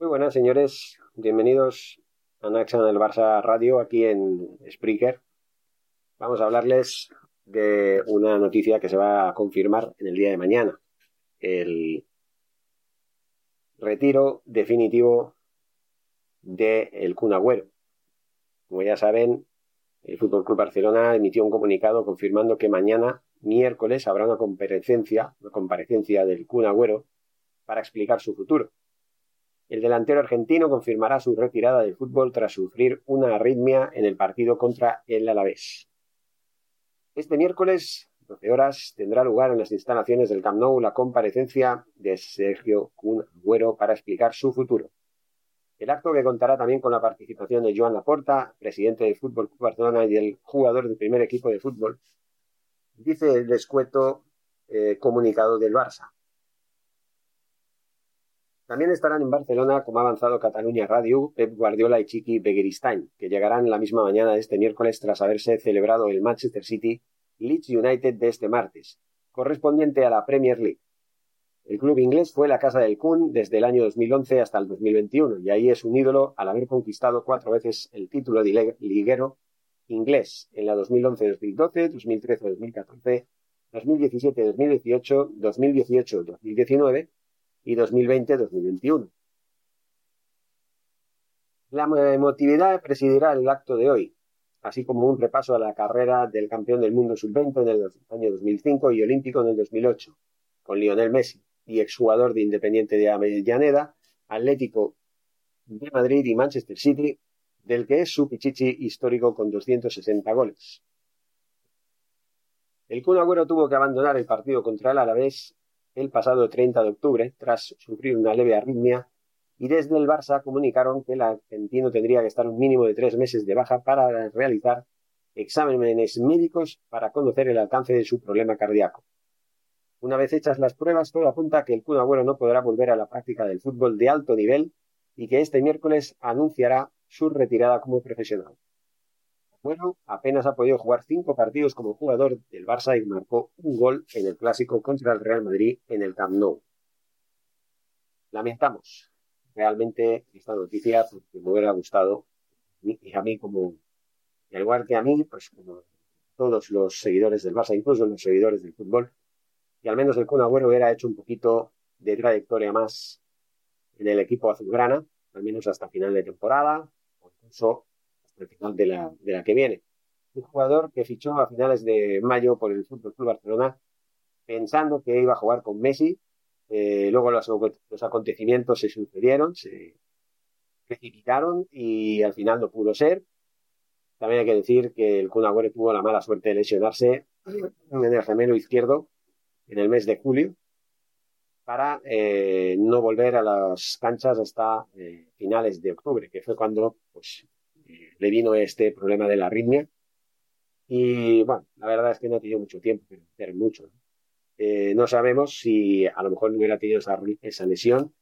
Muy buenas, señores. Bienvenidos a Naxa del Barça Radio aquí en Spreaker. Vamos a hablarles de una noticia que se va a confirmar en el día de mañana. El retiro definitivo del el Kun. Como ya saben, el Fútbol Club Barcelona emitió un comunicado confirmando que mañana, miércoles, habrá una comparecencia, una comparecencia del Kun Agüero para explicar su futuro. El delantero argentino confirmará su retirada del fútbol tras sufrir una arritmia en el partido contra el Alavés. Este miércoles, 12 horas, tendrá lugar en las instalaciones del Camp Nou la comparecencia de Sergio Kun Agüero para explicar su futuro. El acto que contará también con la participación de Joan Laporta, presidente del Fútbol Club Barcelona y el jugador del primer equipo de fútbol, dice el descueto eh, comunicado del Barça. También estarán en Barcelona, como ha avanzado Cataluña Radio, Pep Guardiola y Chiqui Begiristain, que llegarán la misma mañana de este miércoles tras haberse celebrado el Manchester City Leeds United de este martes, correspondiente a la Premier League. El club inglés fue la casa del Kun desde el año 2011 hasta el 2021 y ahí es un ídolo al haber conquistado cuatro veces el título de liguero inglés en la 2011-2012, 2013-2014, 2017-2018, 2018-2019 y 2020-2021. La emotividad presidirá el acto de hoy, así como un repaso a la carrera del campeón del mundo sub-20 en el año 2005 y olímpico en el 2008, con Lionel Messi y exjugador de Independiente de Avellaneda, Atlético de Madrid y Manchester City, del que es su pichichi histórico con 260 goles. El Kun Agüero tuvo que abandonar el partido contra el Alavés el pasado 30 de octubre tras sufrir una leve arritmia y desde el Barça comunicaron que el argentino tendría que estar un mínimo de tres meses de baja para realizar exámenes médicos para conocer el alcance de su problema cardíaco. Una vez hechas las pruebas, todo apunta a que el Kun no podrá volver a la práctica del fútbol de alto nivel y que este miércoles anunciará su retirada como profesional. Bueno, apenas ha podido jugar cinco partidos como jugador del Barça y marcó un gol en el clásico contra el Real Madrid en el Camp Nou. Lamentamos realmente esta noticia porque me hubiera gustado y a mí como, al igual que a mí, pues como todos los seguidores del Barça, incluso los seguidores del fútbol, y al menos el Kun Agüero hubiera hecho un poquito de trayectoria más en el equipo azulgrana, al menos hasta final de temporada, o incluso al final de la, de la que viene. Un jugador que fichó a finales de mayo por el Fútbol Club Barcelona pensando que iba a jugar con Messi. Eh, luego los, acontecimientos se sucedieron, se precipitaron y al final no pudo ser. También hay que decir que el Kun Agüero tuvo la mala suerte de lesionarse en el gemelo izquierdo en el mes de julio para eh, no volver a las canchas hasta eh, finales de octubre, que fue cuando pues, le vino este problema de la arritmia. Y bueno, la verdad es que no ha tenido mucho tiempo, pero mucho. Eh, no sabemos si a lo mejor no hubiera tenido esa, lesión,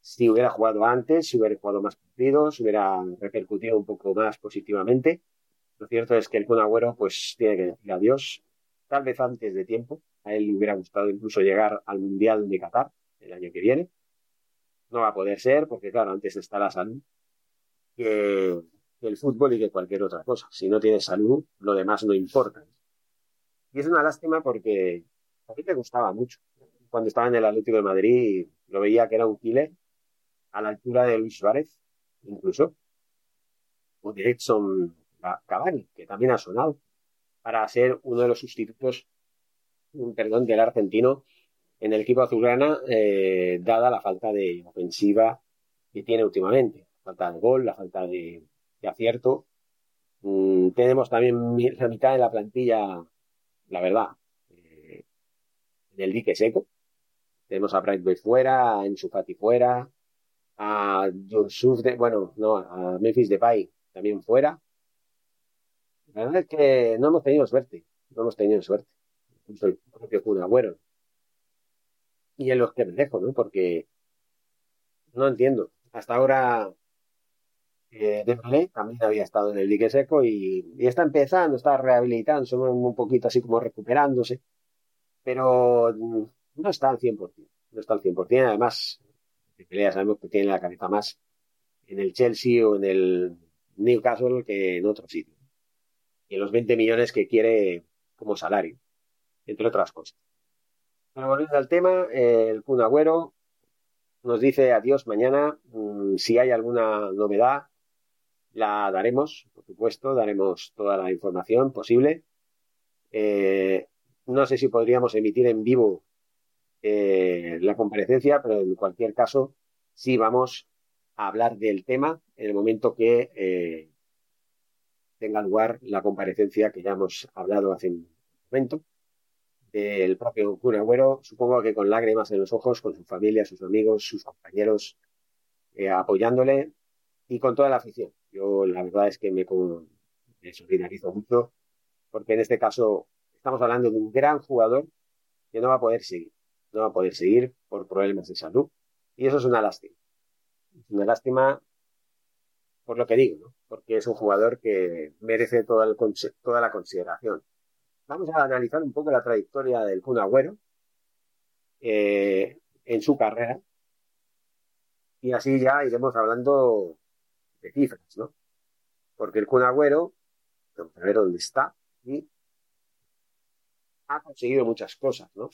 si hubiera jugado antes, si hubiera jugado más partidos, si hubiera repercutido un poco más positivamente. Lo cierto es que el Kun Agüero pues tiene que decir adiós, tal vez antes de tiempo. A él le hubiera gustado incluso llegar al Mundial de Qatar el año que viene. No va a poder ser porque, claro, antes está la salud el fútbol y que cualquier otra cosa. Si no tienes salud, lo demás no importa. Y es una lástima porque a mí me gustaba mucho. Cuando estaba en el Atlético de Madrid, Lo veía que era un killer a la altura de Luis Suárez, incluso. O de Edson Cavani, que también ha sonado, para ser uno de los sustitutos, perdón, del argentino en el equipo azulgrana, eh, dada la falta de ofensiva que tiene últimamente. La falta de gol, la falta de, acierto. Mm, tenemos también la mitad de la plantilla, la verdad, eh, en el dique seco. Tenemos a Brightway fuera, a Enzo fuera, a Yusuf de, bueno, no, a Memphis Depay también fuera. La verdad es que no hemos tenido suerte, no hemos tenido suerte. Incluso el propio Kun Agüero. Y en los que me dejo, ¿no? Porque no entiendo. Hasta ahora eh, Dembélé también había estado en el dique seco y, está empezando, está rehabilitando, un poquito así como recuperándose, pero no está al 100%, no está al 100%, además Dembélé ya sabemos que tiene la cabeza más en el Chelsea o en el Newcastle que en otro sitio. Y en los 20 millones que quiere como salario, entre otras cosas. Pero volviendo al tema, el Kun Agüero nos dice adiós mañana. Mm, si hay alguna novedad, la daremos, por supuesto, daremos toda la información posible. Eh, no sé si podríamos emitir en vivo eh, la comparecencia, pero en cualquier caso, sí vamos a hablar del tema en el momento que eh, tenga lugar la comparecencia que ya hemos hablado hace un momento el propio cura supongo que con lágrimas en los ojos, con su familia, sus amigos, sus compañeros, apoyándole y con toda la afición. Yo la verdad es que me, solidarizo mucho, porque en este caso estamos hablando de un gran jugador que no va a poder seguir, no va a poder seguir por problemas de salud. Y eso es una lástima. Es una lástima por lo que digo, porque es un jugador que merece toda la consideración vamos a analizar un poco la trayectoria del Kun Agüero eh, en su carrera y así ya iremos hablando de cifras, ¿no? Porque el Kun Agüero, ver dónde está, y ha conseguido muchas cosas, ¿no?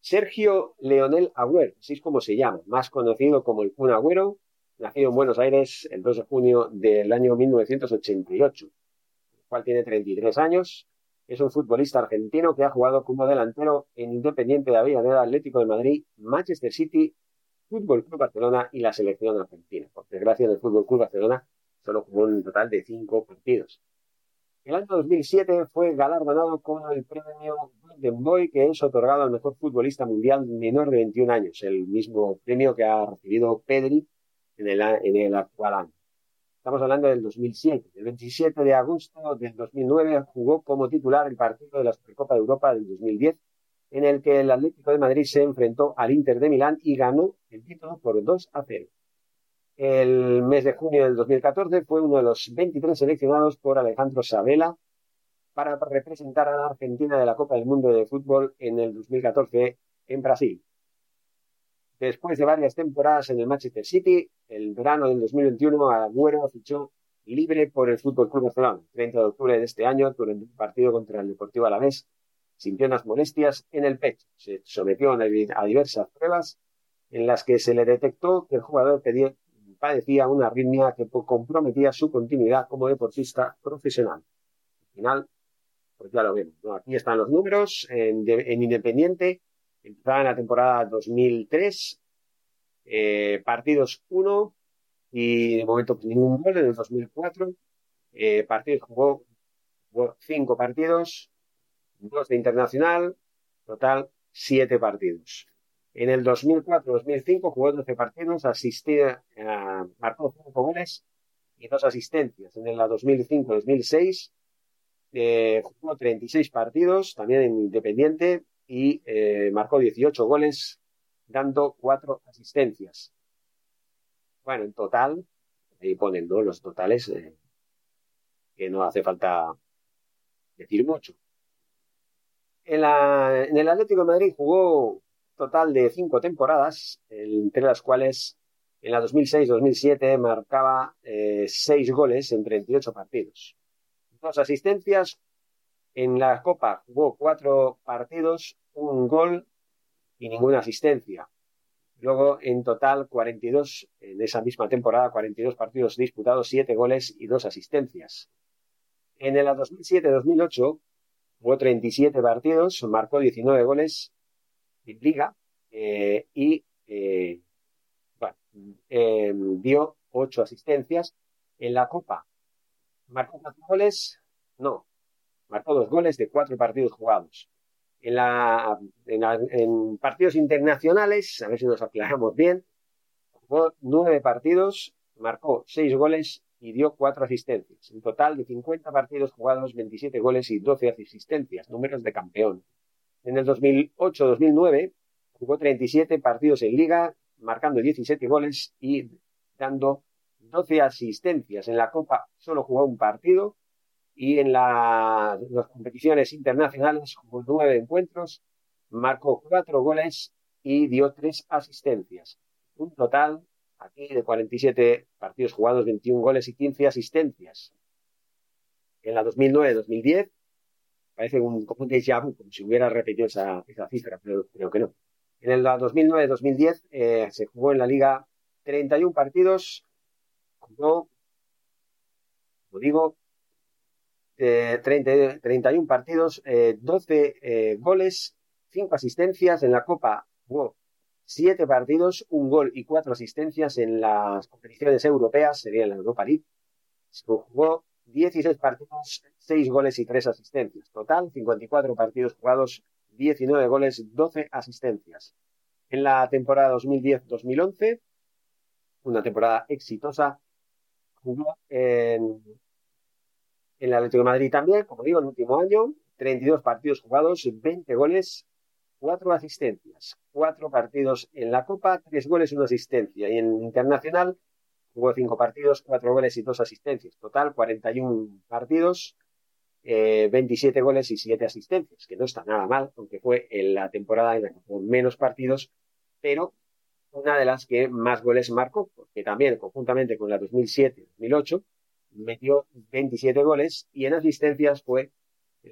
Sergio Leonel Agüero, así es como se llama, más conocido como el Kun Agüero, nacido en Buenos Aires el 2 de junio del año 1988, el cual tiene 33 años, es un futbolista argentino que ha jugado como delantero en Independiente de Avellaneda, Atlético de Madrid, Manchester City, Fútbol Club Barcelona y la selección argentina. Por desgracia, en el Fútbol Club Barcelona solo jugó un total de cinco partidos. El año 2007 fue galardonado con el premio Golden Boy, que es otorgado al mejor futbolista mundial menor de 21 años, el mismo premio que ha recibido Pedri en el, en el actual año. Estamos hablando del 2007. El 27 de agosto del 2009 jugó como titular el partido de la Supercopa de Europa del 2010, en el que el Atlético de Madrid se enfrentó al Inter de Milán y ganó el título por 2 a 0. El mes de junio del 2014 fue uno de los 23 seleccionados por Alejandro Sabela para representar a la Argentina de la Copa del Mundo de Fútbol en el 2014 en Brasil. Después de varias temporadas en el Manchester City, el verano del 2021 Agüero fichó libre por el Fútbol Club Barcelona. 30 de octubre de este año, durante un partido contra el Deportivo Alavés, sintió unas molestias en el pecho. Se sometió a diversas pruebas en las que se le detectó que el jugador padecía una arritmia que comprometía su continuidad como deportista profesional. Al final, pues ya lo vemos. Aquí están los números en Independiente Empezaba la temporada 2003, eh, partidos 1 y de momento ningún gol en el 2004. Eh, partidos jugó, jugó cinco partidos, dos de internacional, total siete partidos. En el 2004-2005 jugó 12 partidos, asistía, marcó 5 goles y dos asistencias. En el 2005-2006 eh, jugó 36 partidos, también en Independiente, y eh, marcó 18 goles, dando 4 asistencias. Bueno, en total, ahí ponen los totales, eh, que no hace falta decir mucho. En, la, el Atlético de Madrid jugó total de 5 temporadas, entre las cuales en la 2006-2007 marcaba 6 eh, goles en 38 partidos. Dos asistencias, en la Copa jugó cuatro partidos, un gol y ninguna asistencia. Luego, en total, 42, en esa misma temporada, 42 partidos disputados, 7 goles y 2 asistencias. En el 2007-2008 jugó 37 partidos, marcó 19 goles en liga eh, y eh, bueno, eh, dio 8 asistencias. En la Copa, ¿marcó 4 goles? No, marcó 2 goles de 4 partidos jugados. En, la, en, partidos internacionales, a ver si nos aclaramos bien, jugó 9 partidos, marcó 6 goles y dio 4 asistencias. En total de 50 partidos jugados, 27 goles y 12 asistencias, números de campeón. En el 2008-2009 jugó 37 partidos en liga, marcando 17 goles y dando 12 asistencias. En la Copa solo jugó un partido y en las competiciones internacionales jugó nueve encuentros, marcó cuatro goles y dio tres asistencias. Un total aquí de 47 partidos jugados, 21 goles y 15 asistencias. En la 2009-2010 parece un, un déjà vu, como si hubiera repetido esa, esa cifra, pero creo que no. En la 2009-2010 eh, se jugó en la liga 31 partidos, jugó, como digo, 30, 31 partidos, 12 eh, eh, goles, 5 asistencias. En la Copa jugó 7 partidos, un gol y 4 asistencias en las competiciones europeas, sería en la Europa League. Jugó 16 partidos, 6 goles y 3 asistencias. Total, 54 partidos jugados, 19 goles, 12 asistencias. En la temporada 2010-2011, una temporada exitosa, jugó en en el Atlético de Madrid también, como digo, el último año, 32 partidos jugados, 20 goles, 4 asistencias. 4 partidos en la Copa, 3 goles y 1 asistencia. Y en Internacional jugó 5 partidos, 4 goles y 2 asistencias. Total, 41 partidos, 27 eh, goles y 7 asistencias, que no está nada mal, aunque fue en la temporada en la que jugó menos partidos, pero una de las que más goles marcó, porque también conjuntamente con la 2007-2008 metió 27 goles y en asistencias fue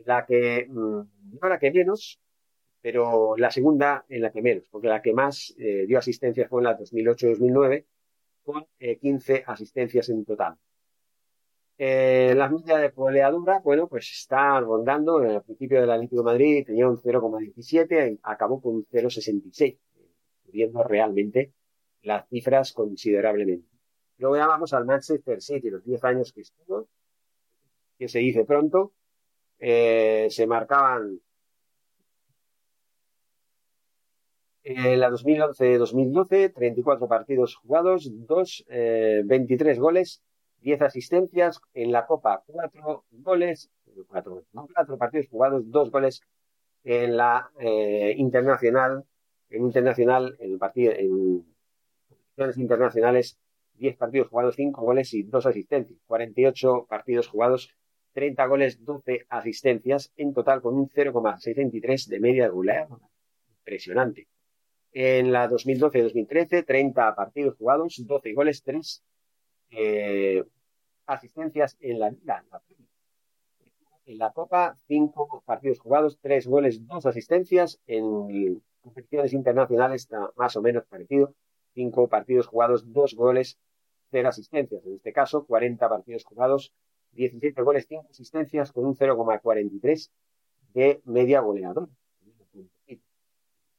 la que, mm, no la que menos, pero la segunda en la que menos, porque la que más eh, dio asistencias fue en la 2008-2009, con 15 eh, asistencias en total. Eh, la media de goleadura, bueno, pues está rondando, en el principio del Atlético de Madrid tenía un 0,17, acabó con un 0,66, subiendo realmente las cifras considerablemente. Luego ya vamos al Manchester City, los 10 años que estuvo, que se dice pronto, eh, se marcaban en la 2011-2012, 34 partidos jugados, 2, 23 eh, goles, 10 asistencias, en la Copa 4 goles, 4, partidos jugados, 2 goles en la eh, internacional, en internacional, en partido, internacionales 10 partidos jugados, 5 goles y 2 asistencias. 48 partidos jugados, 30 goles, 12 asistencias, en total con un 0,63 de media goleada. Impresionante. En la 2012-2013, 30 partidos jugados, 12 goles, 3 eh, asistencias en la liga. En la Copa, 5 partidos jugados, 3 goles, 2 asistencias. En competiciones internacionales está más o menos parecido. 5 partidos jugados, 2 goles, cero asistencias. En este caso, 40 partidos jugados, 17 goles, 5 asistencias con un 0,43 de media goleadora.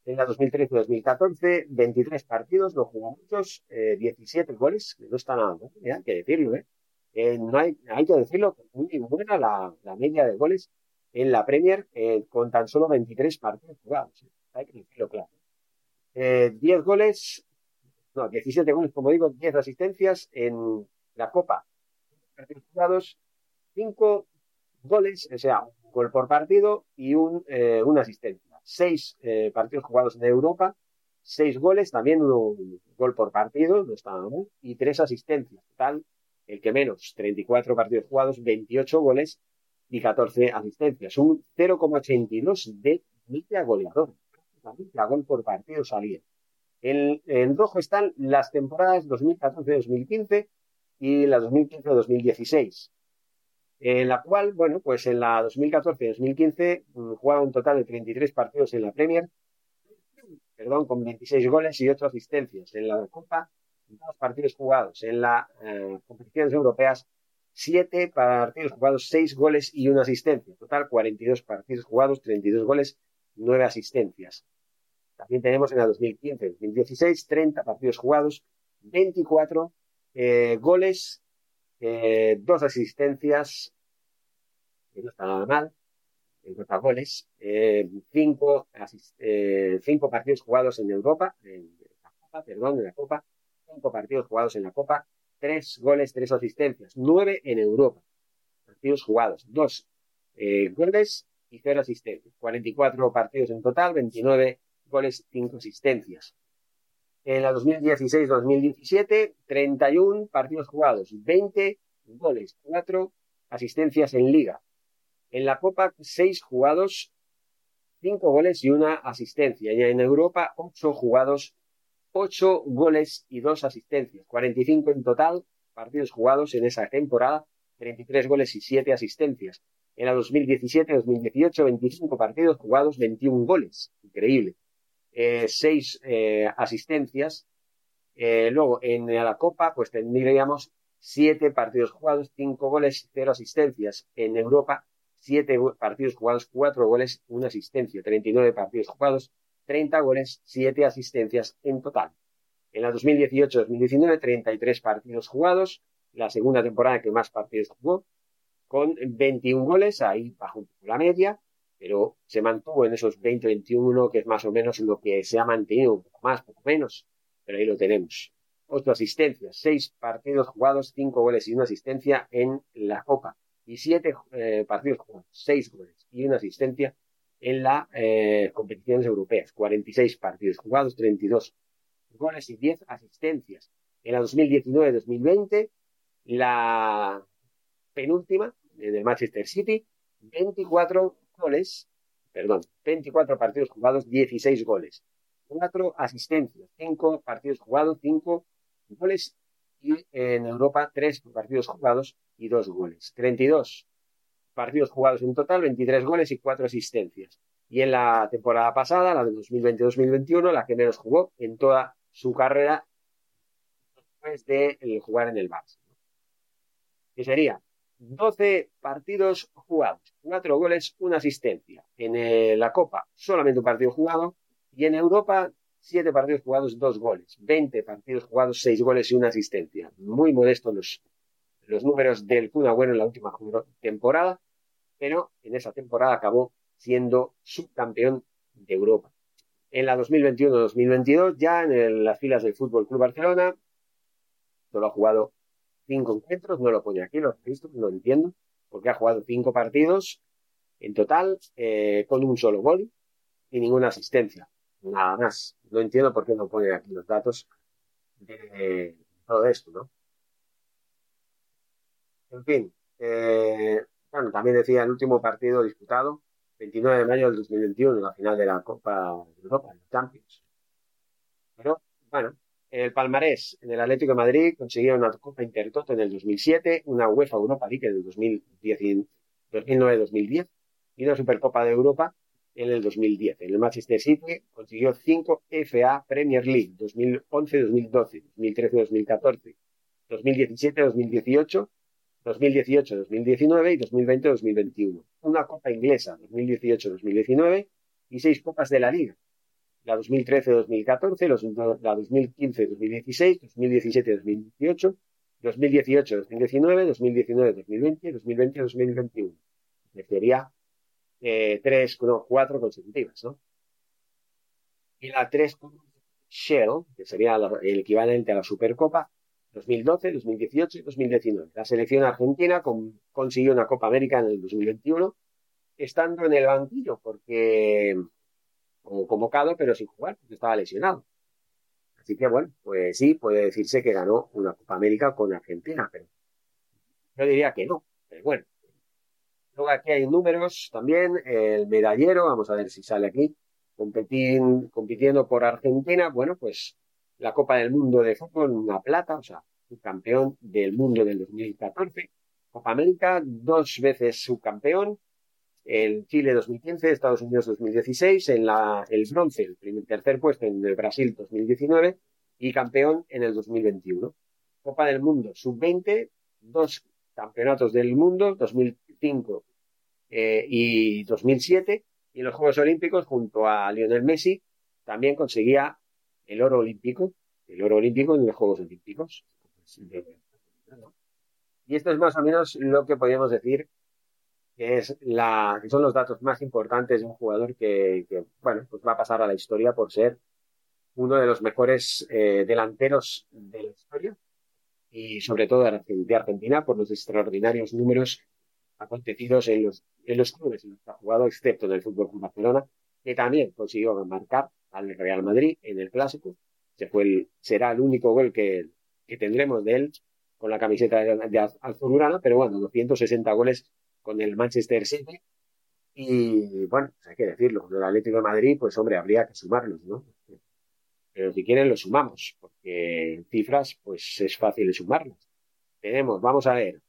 En la 2013-2014, 23 partidos, no jugó muchos, 17 eh, goles, que no está nada ¿eh? hay que decirlo, ¿eh? ¿eh? no hay, hay que decirlo, muy buena la, la media de goles en la Premier con tan solo 23 partidos jugados. Hay que decirlo claro. 10 goles, no, 17 goles, como digo, 10 asistencias en la Copa. Partidos jugados, 5 goles, o sea, gol por partido y un, eh, una asistencia. 6 eh, partidos jugados en Europa, 6 goles, también un gol por partido, no está mal, y 3 asistencias. Total, el que menos, 34 partidos jugados, 28 goles y 14 asistencias. Un 0,82 de media goleador. A gol por partido salía. En, rojo están las temporadas 2014-2015 y la 2015-2016. En la cual, bueno, pues en la 2014-2015 mm, jugaba un total de 33 partidos en la Premier, perdón, con 26 goles y 8 asistencias. En la Copa, dos partidos jugados. En las eh, competiciones europeas, 7 partidos jugados, 6 goles y una asistencia. Total, 42 partidos jugados, 32 goles, 9 asistencias. También tenemos en la 2015-2016 30 partidos jugados, 24 eh, goles, eh, 2 asistencias, que no está nada mal, en goles, eh, cinco, eh, cinco partidos jugados en Europa, en la Copa, perdón, en la Copa, cinco partidos jugados en la Copa, tres goles, tres asistencias, nueve en Europa, partidos jugados, dos goles y cero asistencias, 44 partidos en total, 29 goles, cinco asistencias. En la 2016-2017, 31 partidos jugados, 20 goles, cuatro asistencias en liga. En la Copa, seis jugados, cinco goles y una asistencia. Y en Europa, ocho jugados, ocho goles y dos asistencias. 45 en total partidos jugados en esa temporada, 33 goles y siete asistencias. En la 2017-2018, 25 partidos jugados, 21 goles. Increíble. Eh, seis eh, asistencias. Eh, luego, en la Copa, pues tendríamos siete partidos jugados, cinco goles, cero asistencias. En Europa, 7 partidos jugados, 4 goles, 1 asistencia, 39 partidos jugados, 30 goles, 7 asistencias en total. En la 2018-2019, 33 partidos jugados, la segunda temporada que más partidos jugó, con 21 goles, ahí bajo la media, pero se mantuvo en esos 20-21, que es más o menos lo que se ha mantenido, un poco más, poco menos, pero ahí lo tenemos. 8 asistencias, 6 partidos jugados, 5 goles y 1 asistencia en la Copa y siete eh, partidos jugados, seis goles y una asistencia en las eh, competiciones europeas. 46 partidos jugados, 32 goles y 10 asistencias. En la 2019-2020, la penúltima en el Manchester City, 24 goles, perdón, 24 partidos jugados, 16 goles. 4 asistencias, 5 partidos jugados, 5 goles y en Europa 3 partidos jugados, y dos goles. 32 partidos jugados en total, 23 goles y 4 asistencias. Y en la temporada pasada, la de 2020-2021, la que menos jugó en toda su carrera después de jugar en el Barça. Que sería 12 partidos jugados, 4 goles, una asistencia. En eh, la Copa, solamente un partido jugado. Y en Europa, 7 partidos jugados, 2 goles. 20 partidos jugados, 6 goles y una asistencia. Muy modestos los, los números del Kun Agüero en la última temporada, pero en esa temporada acabó siendo subcampeón de Europa. En la 2021-2022, ya en las filas del Fútbol Club Barcelona, solo ha jugado cinco encuentros, no lo pone aquí, lo visto, no entiendo, porque ha jugado cinco partidos en total, eh, con un solo gol y ninguna asistencia. Nada más. No entiendo por qué no pone aquí los datos de todo esto, ¿no? En fin, eh, bueno, también decía el último partido disputado, 29 de mayo del 2021, la final de la Copa de Europa, el Champions. Pero, bueno, el palmarés en el Atlético de Madrid consiguió una Copa Intertoto en el 2007, una UEFA Europa League en el 2009-2010 y una Supercopa de Europa en el 2010. En el Manchester City consiguió cinco FA Premier League 2011-2012, 2013-2014, 2017-2018 2018-2019 y 2020-2021. Una Copa Inglesa 2018-2019 y seis Copas de la Liga. La 2013-2014, la 2015-2016, 2017-2018, 2018-2019, 2019-2020 2020-2021. Sería eh, tres, no, cuatro consecutivas, ¿no? Y la tres Shell, que sería el equivalente a la Supercopa, 2012, 2018 y 2019. La selección argentina consiguió una Copa América en el 2021, estando en el banquillo, porque como convocado, pero sin jugar, porque estaba lesionado. Así que bueno, pues sí, puede decirse que ganó una Copa América con Argentina, pero yo diría que no. Pero bueno. Luego aquí hay números también, el medallero, vamos a ver si sale aquí, compitiendo por Argentina, bueno, pues la Copa del Mundo de Fútbol, una plata, o sea, subcampeón del mundo del 2014. Copa América, dos veces subcampeón. El Chile 2015, Estados Unidos 2016, en la, el bronce, el primer, tercer puesto en el Brasil 2019 y campeón en el 2021. Copa del Mundo sub-20, dos campeonatos del mundo, 2005 eh, y 2007, y en los Juegos Olímpicos junto a Lionel Messi también conseguía el oro olímpico, el oro olímpico en los Juegos Olímpicos. Y esto es más o menos lo que podríamos decir que es la, son los datos más importantes de un jugador que, bueno, pues va a pasar a la historia por ser uno de los mejores eh, delanteros de la historia y sobre todo de Argentina por los extraordinarios números acontecidos en los, clubes en los que ha jugado, excepto en el Fútbol Club Barcelona, que también consiguió marcar al Real Madrid en el Clásico. Se fue será el único gol que, que tendremos de él con la camiseta de, de Azulurana, pero bueno, 260 goles con el Manchester City. Y bueno, pues hay que decirlo, el Atlético de Madrid, pues hombre, habría que sumarlos, ¿no? Pero si quieren, lo sumamos, porque en cifras, pues es fácil sumarlas. Tenemos, vamos a ver,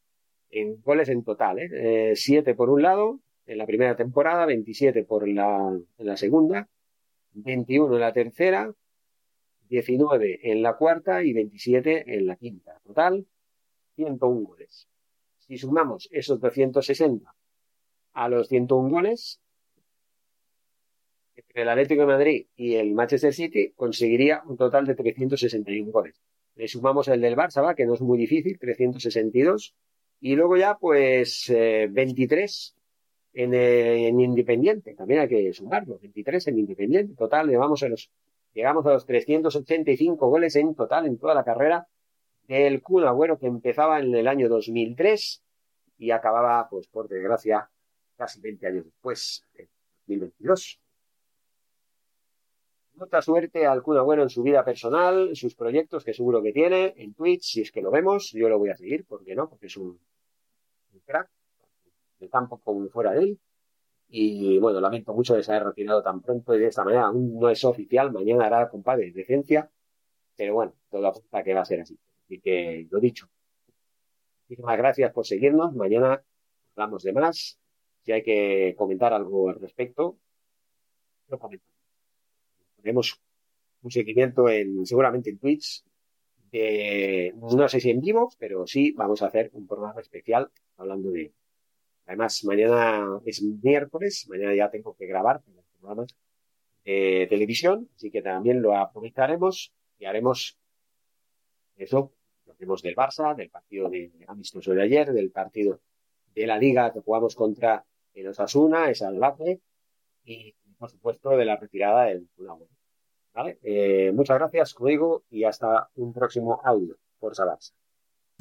en goles en total, ¿eh? 7 eh, por un lado, en la primera temporada, 27 por la, en la segunda, 21 en la tercera, 19 en la cuarta y 27 en la quinta. Total, 101 goles. Si sumamos esos 260 a los 101 goles, entre el Atlético de Madrid y el Manchester City conseguiría un total de 361 goles. Le sumamos el del Barça, ¿va? que no es muy difícil, 362. Y luego ya, pues, 23 eh, en, en, Independiente. También hay que sumarlo. 23 en Independiente. Total, llegamos a los, llegamos a los 385 goles en total en toda la carrera del Kun Agüero que empezaba en el año 2003 y acababa, pues, por desgracia, casi 20 años después, en 2022. Mucha suerte al Kun Agüero en su vida personal, en sus proyectos que seguro que tiene, en Twitch, si es que lo vemos, yo lo voy a seguir, ¿por qué no? Porque es un, crack, de campo como fuera de él. Y bueno, lamento mucho de se haya retirado tan pronto y de esta manera. Aún no es oficial, mañana hará compadre de pero bueno, todo apunta que va a ser así. Así que lo dicho. Muchísimas gracias por seguirnos. Mañana hablamos de más. Si hay que comentar algo al respecto, lo comentamos tenemos un seguimiento en, seguramente en Twitch, no sé si en vivo, pero sí vamos a hacer un programa especial hablando de, además mañana es miércoles, mañana ya tengo que grabar programas de televisión, así que también lo aprovecharemos y haremos eso, lo vemos del Barça, del partido de amistoso de ayer, del partido de la Liga que jugamos contra el Osasuna, esa Albacete, y por supuesto, de la retirada del. ¿Vale? Eh, muchas gracias, como digo, y hasta un próximo audio. por Barça.